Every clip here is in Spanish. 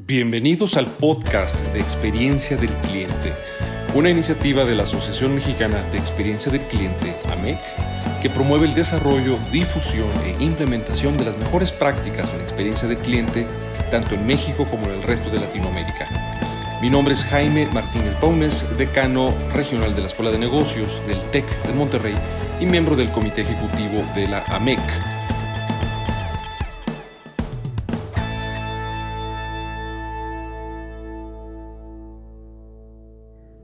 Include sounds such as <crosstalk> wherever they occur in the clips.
Bienvenidos al podcast de Experiencia del Cliente, una iniciativa de la Asociación Mexicana de Experiencia del Cliente, AMEC, que promueve el desarrollo, difusión e implementación de las mejores prácticas en experiencia del cliente, tanto en México como en el resto de Latinoamérica. Mi nombre es Jaime Martínez Paunes, decano regional de la Escuela de Negocios del TEC de Monterrey y miembro del Comité Ejecutivo de la AMEC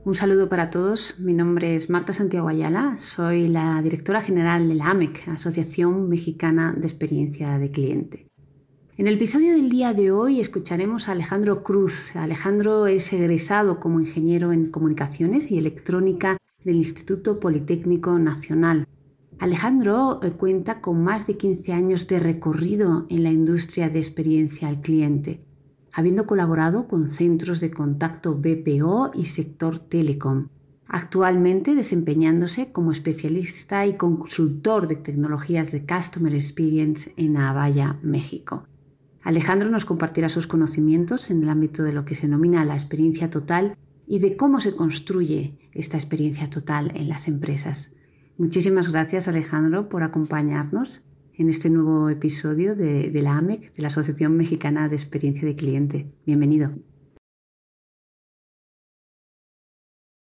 Un saludo para todos. Mi nombre es Marta Santiago Ayala. Soy la directora general de la AMEC, Asociación Mexicana de Experiencia de Cliente. En el episodio del día de hoy escucharemos a Alejandro Cruz. Alejandro es egresado como ingeniero en comunicaciones y electrónica del Instituto Politécnico Nacional. Alejandro eh, cuenta con más de 15 años de recorrido en la industria de experiencia al cliente habiendo colaborado con centros de contacto BPO y sector telecom, actualmente desempeñándose como especialista y consultor de tecnologías de Customer Experience en Avaya, México. Alejandro nos compartirá sus conocimientos en el ámbito de lo que se denomina la experiencia total y de cómo se construye esta experiencia total en las empresas. Muchísimas gracias Alejandro por acompañarnos en este nuevo episodio de, la AMEC, de la Asociación Mexicana de Experiencia de Cliente. Bienvenido.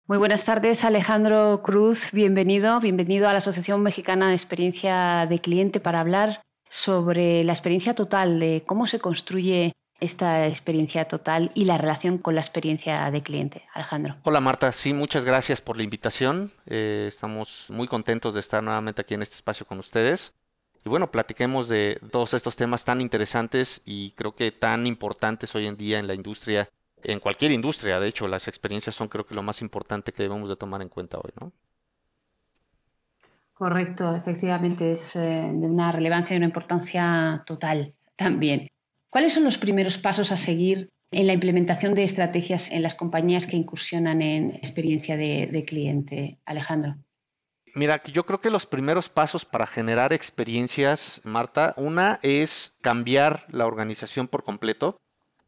Muy buenas tardes, Alejandro Cruz. Bienvenido, bienvenido a la Asociación Mexicana de Experiencia de Cliente para hablar sobre la experiencia total, de cómo se construye esta experiencia total y la relación con la experiencia de cliente. Alejandro. Hola Marta, sí, muchas gracias por la invitación. Eh, estamos muy contentos de estar nuevamente aquí en este espacio con ustedes. Y bueno, platiquemos de todos estos temas tan interesantes y creo que tan importantes hoy en día en la industria, en cualquier industria. De hecho, las experiencias son creo que lo más importante que debemos de tomar en cuenta hoy, ¿no? Correcto, efectivamente es eh, de una relevancia y una importancia total también. ¿Cuáles son los primeros pasos a seguir en la implementación de estrategias en las compañías que incursionan en experiencia de cliente, Alejandro? Mira, yo creo que los primeros pasos para generar experiencias, Marta, una es cambiar la organización por completo.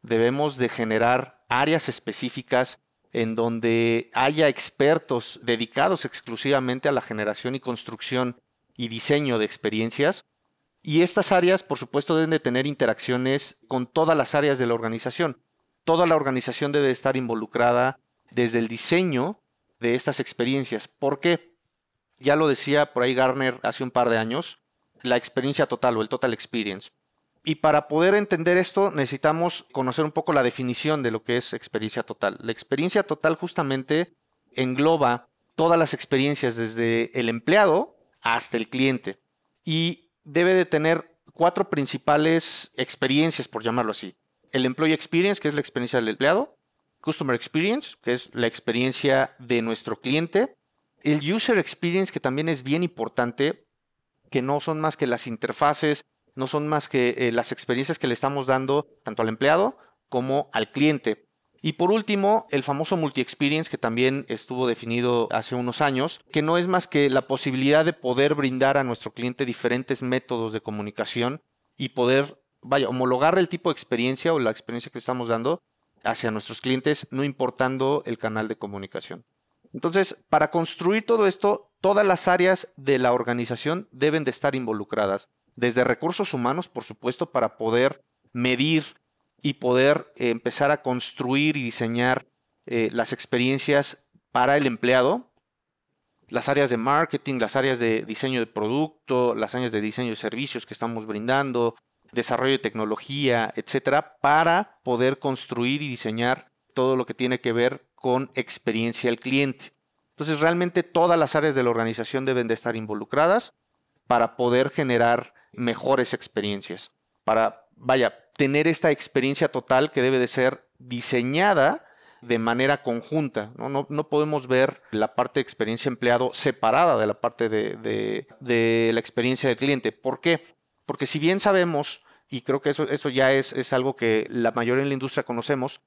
Debemos de generar áreas específicas en donde haya expertos dedicados exclusivamente a la generación y construcción y diseño de experiencias. Y estas áreas, por supuesto, deben de tener interacciones con todas las áreas de la organización. Toda la organización debe estar involucrada desde el diseño de estas experiencias. ¿Por qué? Ya lo decía por ahí Garner hace un par de años, la experiencia total o el total experience. Y para poder entender esto necesitamos conocer un poco la definición de lo que es experiencia total. La experiencia total justamente engloba todas las experiencias desde el empleado hasta el cliente y debe de tener cuatro principales experiencias, por llamarlo así. El employee experience, que es la experiencia del empleado, customer experience, que es la experiencia de nuestro cliente, el user experience, que también es bien importante, que no son más que las interfaces, no son más que eh, las experiencias que le estamos dando tanto al empleado como al cliente. Y por último, el famoso multi-experience que también estuvo definido hace unos años, que no es más que la posibilidad de poder brindar a nuestro cliente diferentes métodos de comunicación y poder, vaya, homologar el tipo de experiencia o la experiencia que estamos dando hacia nuestros clientes, no importando el canal de comunicación. Entonces, para construir todo esto, todas las áreas de la organización deben de estar involucradas, desde recursos humanos, por supuesto, para poder medir y poder eh, empezar a construir y diseñar eh, las experiencias para el empleado, las áreas de marketing, las áreas de diseño de producto, las áreas de diseño de servicios que estamos brindando, desarrollo de tecnología, etcétera, para poder construir y diseñar todo lo que tiene que ver con experiencia al cliente. Entonces, realmente todas las áreas de la organización deben de estar involucradas para poder generar mejores experiencias, para, vaya, tener esta experiencia total que debe de ser diseñada de manera conjunta. No, no, podemos ver la parte de experiencia empleado separada de la parte de, la experiencia del cliente. ¿Por qué? Porque si bien sabemos, y creo que eso, eso ya es, es algo que la mayoría en la industria conocemos,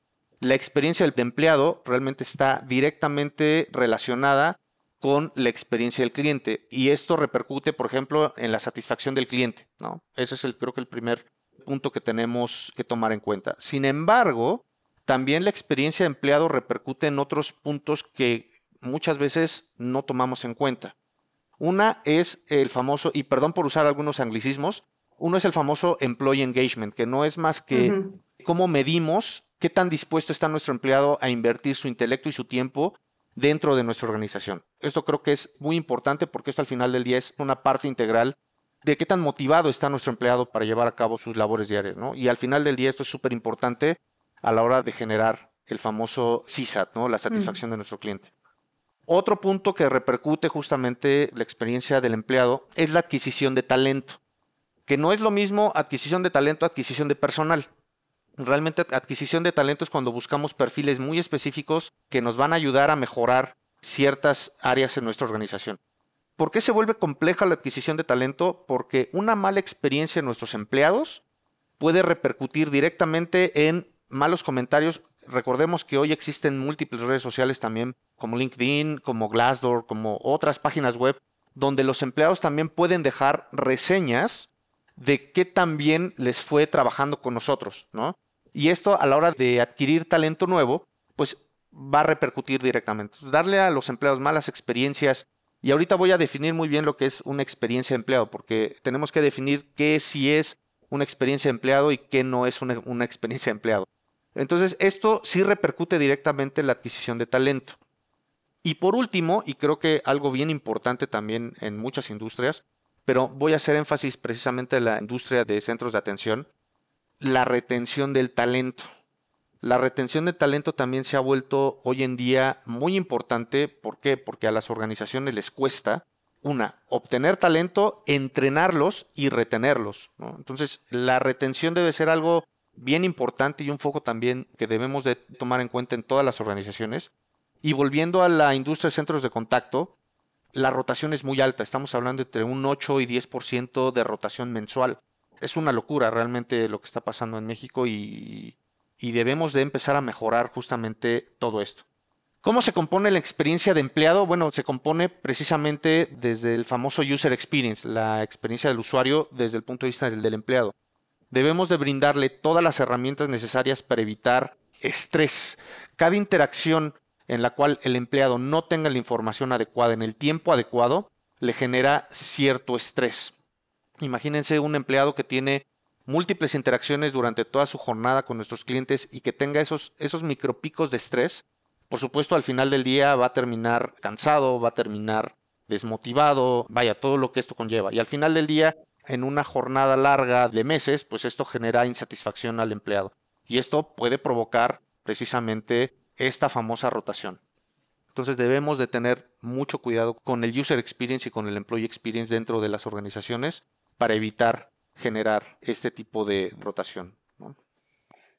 la experiencia del empleado realmente está directamente relacionada con la experiencia del cliente y esto repercute, por ejemplo, en la satisfacción del cliente, ¿no? Ese es el, creo que el primer punto que tenemos que tomar en cuenta. Sin embargo, también la experiencia de empleado repercute en otros puntos que muchas veces no tomamos en cuenta. Una es el famoso, y perdón por usar algunos anglicismos, uno es el famoso employee engagement, que no es más que cómo medimos qué tan dispuesto está nuestro empleado a invertir su intelecto y su tiempo dentro de nuestra organización. Esto creo que es muy importante porque esto al final del día es una parte integral de qué tan motivado está nuestro empleado para llevar a cabo sus labores diarias, ¿no? Y al final del día esto es súper importante a la hora de generar el famoso CSAT, ¿no? La satisfacción de nuestro cliente. Otro punto que repercute justamente la experiencia del empleado es la adquisición de talento, que no es lo mismo adquisición de talento, adquisición de personal. Realmente adquisición de talento es cuando buscamos perfiles muy específicos que nos van a ayudar a mejorar ciertas áreas en nuestra organización. ¿Por qué se vuelve compleja la adquisición de talento? Porque una mala experiencia en nuestros empleados puede repercutir directamente en malos comentarios. Recordemos que hoy existen múltiples redes sociales también, como LinkedIn, como Glassdoor, como otras páginas web, donde los empleados también pueden dejar reseñas de qué tan bien les fue trabajando con nosotros, ¿no? Y esto a la hora de adquirir talento nuevo, pues va a repercutir directamente. Darle a los empleados malas experiencias y ahorita voy a definir muy bien lo que es una experiencia de empleado, porque tenemos que definir qué sí es una experiencia de empleado y qué no es una, una experiencia de empleado. Entonces, esto sí repercute directamente en la adquisición de talento. Y por último, y creo que algo bien importante también en muchas industrias, pero voy a hacer énfasis precisamente en la industria de centros de atención, la retención del talento. La retención de talento también se ha vuelto hoy en día muy importante. ¿Por qué? Porque a las organizaciones les cuesta, una, obtener talento, entrenarlos y retenerlos. Entonces, la retención debe ser algo bien importante y un foco también que debemos de tomar en cuenta en todas las organizaciones. Y volviendo a la industria de centros de contacto, la rotación es muy alta. Estamos hablando entre un 8 y 10% de rotación mensual. Es una locura realmente lo que está pasando en México y debemos de empezar a mejorar justamente todo esto. ¿Cómo se compone la experiencia de empleado? Bueno, se compone precisamente desde el famoso user experience, la experiencia del usuario desde el punto de vista del, del empleado. Debemos de brindarle todas las herramientas necesarias para evitar estrés. Cada interacción en la cual el empleado no tenga la información adecuada en el tiempo adecuado le genera cierto estrés. Imagínense un empleado que tiene múltiples interacciones durante toda su jornada con nuestros clientes y que tenga esos, esos micropicos de estrés, por supuesto al final del día va a terminar cansado, va a terminar desmotivado, vaya, todo lo que esto conlleva. Y al final del día, en una jornada larga de meses, pues esto genera insatisfacción al empleado. Y esto puede provocar precisamente esta famosa rotación. Entonces debemos de tener mucho cuidado con el user experience y con el employee experience dentro de las organizaciones para evitar generar este tipo de rotación.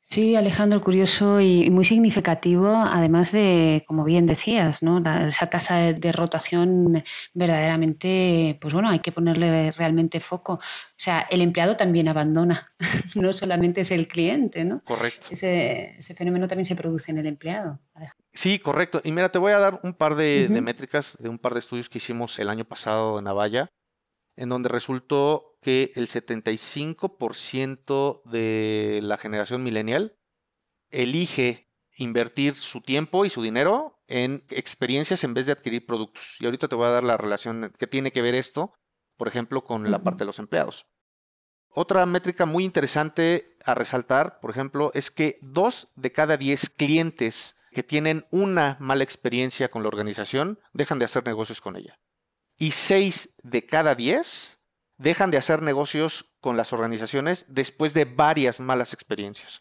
Sí, Alejandro, curioso y muy significativo, además de, como bien decías, ¿no? esa tasa de, rotación verdaderamente, pues bueno, hay que ponerle realmente foco. O sea, el empleado también abandona, <laughs> no solamente es el cliente, ¿no? Correcto. Ese, fenómeno también se produce en el empleado. Sí, correcto. Y mira, te voy a dar un par de, de métricas de un par de estudios que hicimos el año pasado en Avaya en donde resultó que el 75% de la generación millennial elige invertir su tiempo y su dinero en experiencias en vez de adquirir productos. Y ahorita te voy a dar la relación que tiene que ver esto, por ejemplo, con la parte de los empleados. Otra métrica muy interesante a resaltar, por ejemplo, es que dos de cada diez clientes que tienen una mala experiencia con la organización dejan de hacer negocios con ella y 6 de cada 10 dejan de hacer negocios con las organizaciones después de varias malas experiencias.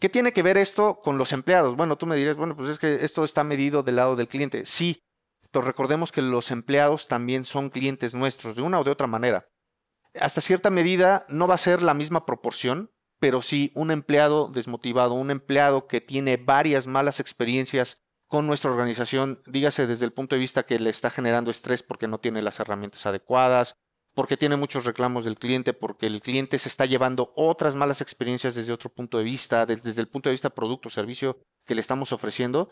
¿Qué tiene que ver esto con los empleados? Bueno, tú me dirás, bueno, pues es que esto está medido del lado del cliente. Sí, pero recordemos que los empleados también son clientes nuestros, de una o de otra manera. Hasta cierta medida no va a ser la misma proporción, pero sí un empleado desmotivado, un empleado que tiene varias malas experiencias con nuestra organización, dígase desde el punto de vista que le está generando estrés porque no tiene las herramientas adecuadas, porque tiene muchos reclamos del cliente, porque el cliente se está llevando otras malas experiencias desde otro punto de vista, desde el punto de vista producto o servicio que le estamos ofreciendo.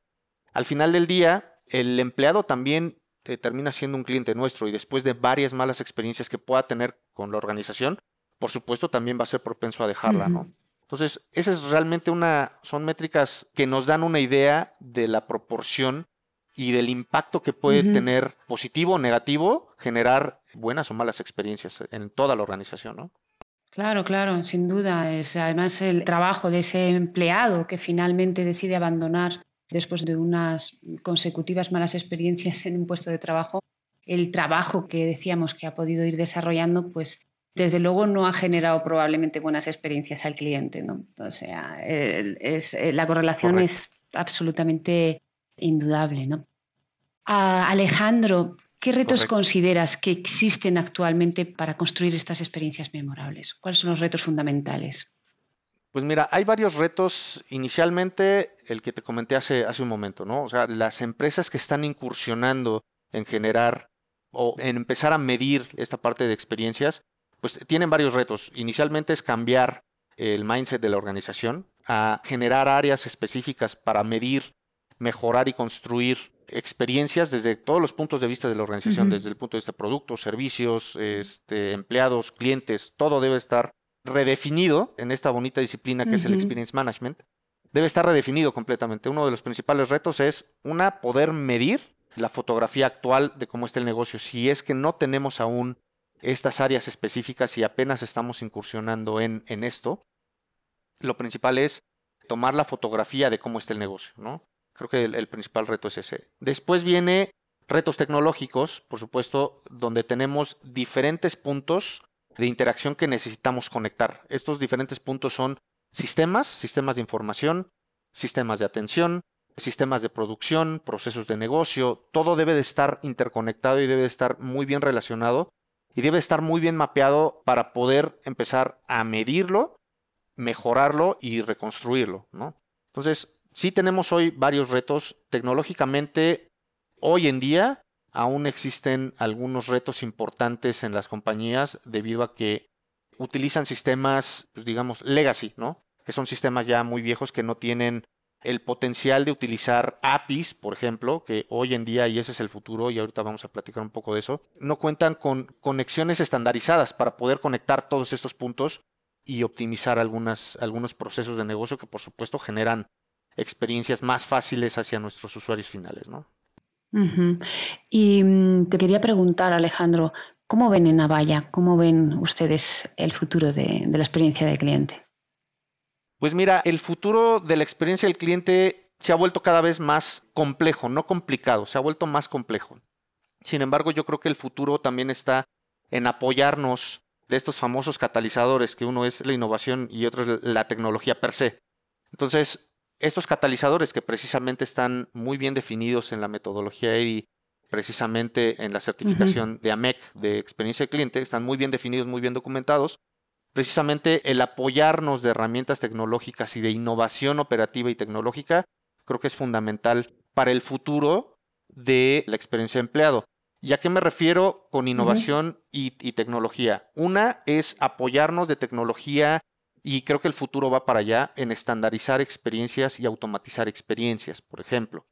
Al final del día, el empleado también eh, termina siendo un cliente nuestro y después de varias malas experiencias que pueda tener con la organización, por supuesto también va a ser propenso a dejarla, ¿no? Entonces, esas es realmente una, son métricas que nos dan una idea de la proporción y del impacto que puede tener positivo o negativo generar buenas o malas experiencias en toda la organización, ¿no? Claro, claro, sin duda. Es además el trabajo de ese empleado que finalmente decide abandonar después de unas consecutivas malas experiencias en un puesto de trabajo, el trabajo que decíamos que ha podido ir desarrollando, pues desde luego no ha generado probablemente buenas experiencias al cliente. ¿no? O sea, es, eh, la correlación es absolutamente indudable. ¿no? Alejandro, ¿qué retos consideras que existen actualmente para construir estas experiencias memorables? ¿Cuáles son los retos fundamentales? Pues mira, hay varios retos. Inicialmente, el que te comenté hace, hace un momento, ¿no? O sea, las empresas que están incursionando en generar o en empezar a medir esta parte de experiencias, pues tienen varios retos. Inicialmente es cambiar el mindset de la organización a generar áreas específicas para medir, mejorar y construir experiencias desde todos los puntos de vista de la organización, desde el punto de vista de productos, servicios, este, empleados, clientes, todo debe estar redefinido en esta bonita disciplina que es el Experience Management. Debe estar redefinido completamente. Uno de los principales retos es, una, poder medir la fotografía actual de cómo está el negocio. Si es que no tenemos aún estas áreas específicas y apenas estamos incursionando en, en esto, lo principal es tomar la fotografía de cómo está el negocio, ¿no? Creo que el, principal reto es ese. Después viene retos tecnológicos, por supuesto, donde tenemos diferentes puntos de interacción que necesitamos conectar. Estos diferentes puntos son sistemas, sistemas de información, sistemas de atención, sistemas de producción, procesos de negocio, todo debe de estar interconectado y debe de estar muy bien relacionado y debe estar muy bien mapeado para poder empezar a medirlo, mejorarlo y reconstruirlo, ¿no? Entonces, sí tenemos hoy varios retos. Tecnológicamente, hoy en día aún existen algunos retos importantes en las compañías debido a que utilizan sistemas, pues digamos, legacy, ¿no? Que son sistemas ya muy viejos que no tienen el potencial de utilizar APIs, por ejemplo, que hoy en día, y ese es el futuro, y ahorita vamos a platicar un poco de eso, no cuentan con conexiones estandarizadas para poder conectar todos estos puntos y optimizar algunas, algunos procesos de negocio que por supuesto generan experiencias más fáciles hacia nuestros usuarios finales, ¿no? Y mm, te quería preguntar, Alejandro, ¿cómo ven en Avaya, cómo ven ustedes el futuro de la experiencia del cliente? Pues mira, el futuro de la experiencia del cliente se ha vuelto cada vez más complejo, no complicado, se ha vuelto más complejo. Sin embargo, yo creo que el futuro también está en apoyarnos de estos famosos catalizadores, que uno es la innovación y otro es la tecnología per se. Entonces, estos catalizadores que precisamente están muy bien definidos en la metodología EDI, precisamente en la certificación de AMEC de experiencia del cliente, están muy bien definidos, muy bien documentados, precisamente el apoyarnos de herramientas tecnológicas y de innovación operativa y tecnológica, creo que es fundamental para el futuro de la experiencia de empleado. ¿Y a qué me refiero con innovación y, tecnología? Una es apoyarnos de tecnología y creo que el futuro va para allá en estandarizar experiencias y automatizar experiencias. Por ejemplo,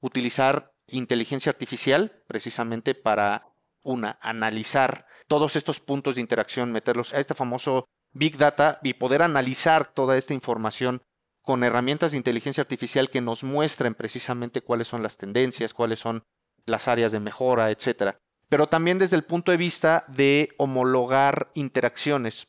utilizar inteligencia artificial precisamente para, una, analizar todos estos puntos de interacción, meterlos a este famoso Big Data y poder analizar toda esta información con herramientas de inteligencia artificial que nos muestren precisamente cuáles son las tendencias, cuáles son las áreas de mejora, etcétera. Pero también desde el punto de vista de homologar interacciones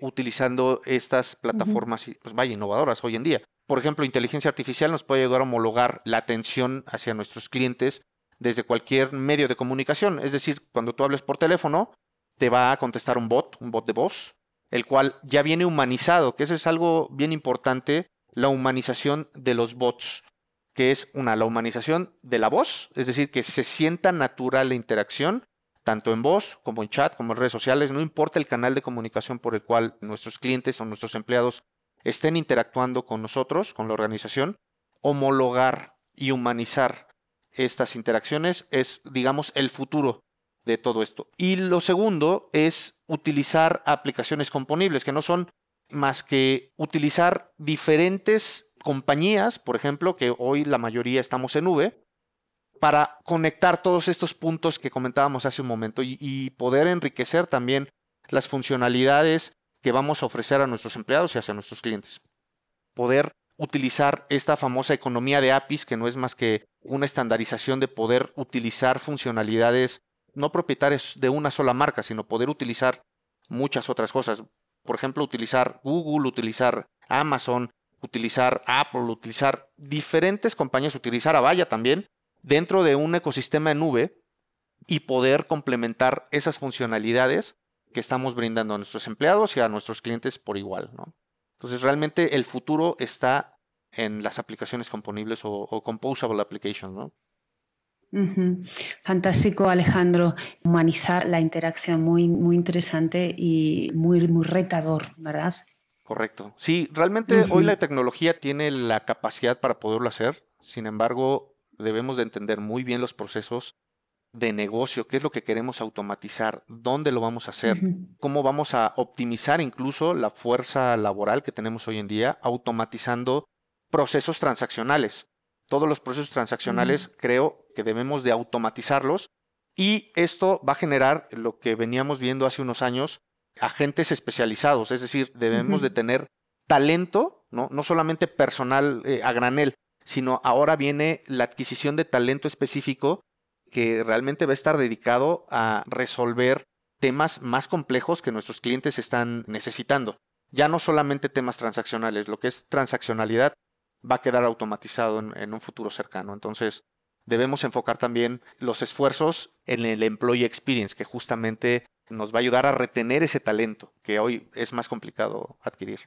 utilizando estas plataformas, pues vaya, innovadoras hoy en día. Por ejemplo, inteligencia artificial nos puede ayudar a homologar la atención hacia nuestros clientes desde cualquier medio de comunicación. Es decir, cuando tú hables por teléfono, te va a contestar un bot, un bot de voz, el cual ya viene humanizado, que eso es algo bien importante, la humanización de los bots, que es una, la humanización de la voz, es decir, que se sienta natural la interacción, tanto en voz como en chat, como en redes sociales, no importa el canal de comunicación por el cual nuestros clientes o nuestros empleados estén interactuando con nosotros, con la organización, homologar y humanizar estas interacciones es, digamos, el futuro de todo esto. Y lo segundo es utilizar aplicaciones componibles, que no son más que utilizar diferentes compañías, por ejemplo, que hoy la mayoría estamos en nube, para conectar todos estos puntos que comentábamos hace un momento y, poder enriquecer también las funcionalidades que vamos a ofrecer a nuestros empleados y hacia nuestros clientes. Poder utilizar esta famosa economía de APIs, que no es más que una estandarización de poder utilizar funcionalidades no propietarias de una sola marca, sino poder utilizar muchas otras cosas. Por ejemplo, utilizar Google, utilizar Amazon, utilizar Apple, utilizar diferentes compañías, utilizar Avaya también, dentro de un ecosistema de nube y poder complementar esas funcionalidades que estamos brindando a nuestros empleados y a nuestros clientes por igual. ¿no? Entonces, realmente el futuro está en las aplicaciones componibles o, composable applications. ¿no? Fantástico, Alejandro. Humanizar la interacción, muy, muy interesante y muy, muy retador, ¿verdad? Correcto. Sí, realmente hoy la tecnología tiene la capacidad para poderlo hacer. Sin embargo, debemos de entender muy bien los procesos de negocio, qué es lo que queremos automatizar, dónde lo vamos a hacer, cómo vamos a optimizar incluso la fuerza laboral que tenemos hoy en día, automatizando procesos transaccionales. Todos los procesos transaccionales creo que debemos de automatizarlos y esto va a generar lo que veníamos viendo hace unos años, agentes especializados, es decir, debemos de tener talento, ¿no? no solamente personal eh, a granel, sino ahora viene la adquisición de talento específico que realmente va a estar dedicado a resolver temas más complejos que nuestros clientes están necesitando. Ya no solamente temas transaccionales, lo que es transaccionalidad va a quedar automatizado en, un futuro cercano. Entonces, debemos enfocar también los esfuerzos en el employee experience, que justamente nos va a ayudar a retener ese talento que hoy es más complicado adquirir.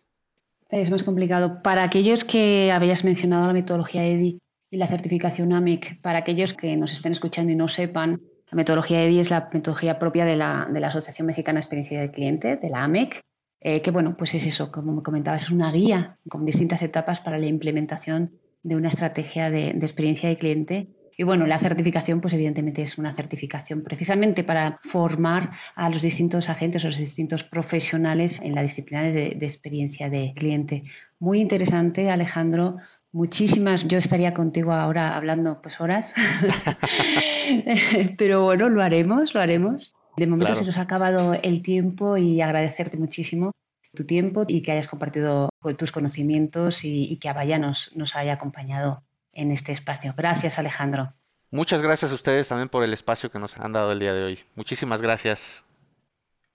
Es más complicado. Para aquellos que habías mencionado la metodología EDI, y la certificación AMEC, para aquellos que nos estén escuchando y no sepan, la metodología EDI es la metodología propia de la, de la Asociación Mexicana de Experiencia del Cliente, de la AMEC, eh, que bueno, pues es eso, como me comentaba, es una guía con distintas etapas para la implementación de una estrategia de, de experiencia de cliente y bueno, la certificación, pues evidentemente es una certificación precisamente para formar a los distintos agentes o los distintos profesionales en la disciplina de, de, experiencia de cliente. Muy interesante, Alejandro, Muchísimas, yo estaría contigo ahora hablando pues horas, <laughs> pero bueno, lo haremos, lo haremos. De momento se nos ha acabado el tiempo y agradecerte muchísimo tu tiempo y que hayas compartido tus conocimientos y, que Avaya nos, nos haya acompañado en este espacio. Gracias, Alejandro. Muchas gracias a ustedes también por el espacio que nos han dado el día de hoy. Muchísimas gracias.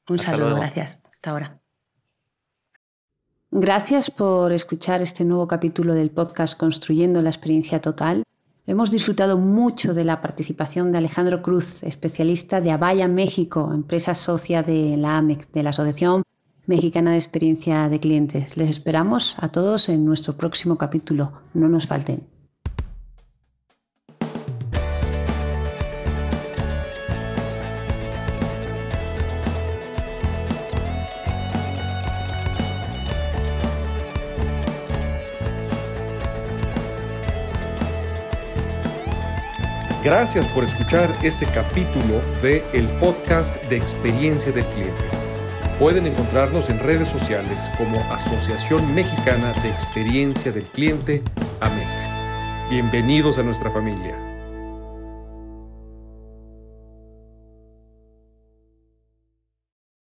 Un saludo, gracias. Hasta ahora. Gracias por escuchar este nuevo capítulo del podcast Construyendo la Experiencia Total. Hemos disfrutado mucho de la participación de Alejandro Cruz, especialista de Avaya México, empresa socia de la AMEC, de la Asociación Mexicana de Experiencia de Clientes. Les esperamos a todos en nuestro próximo capítulo. No nos falten. Gracias por escuchar este capítulo de el podcast de experiencia del cliente. Pueden encontrarnos en redes sociales como Asociación Mexicana de Experiencia del Cliente, AMEC. Bienvenidos a nuestra familia.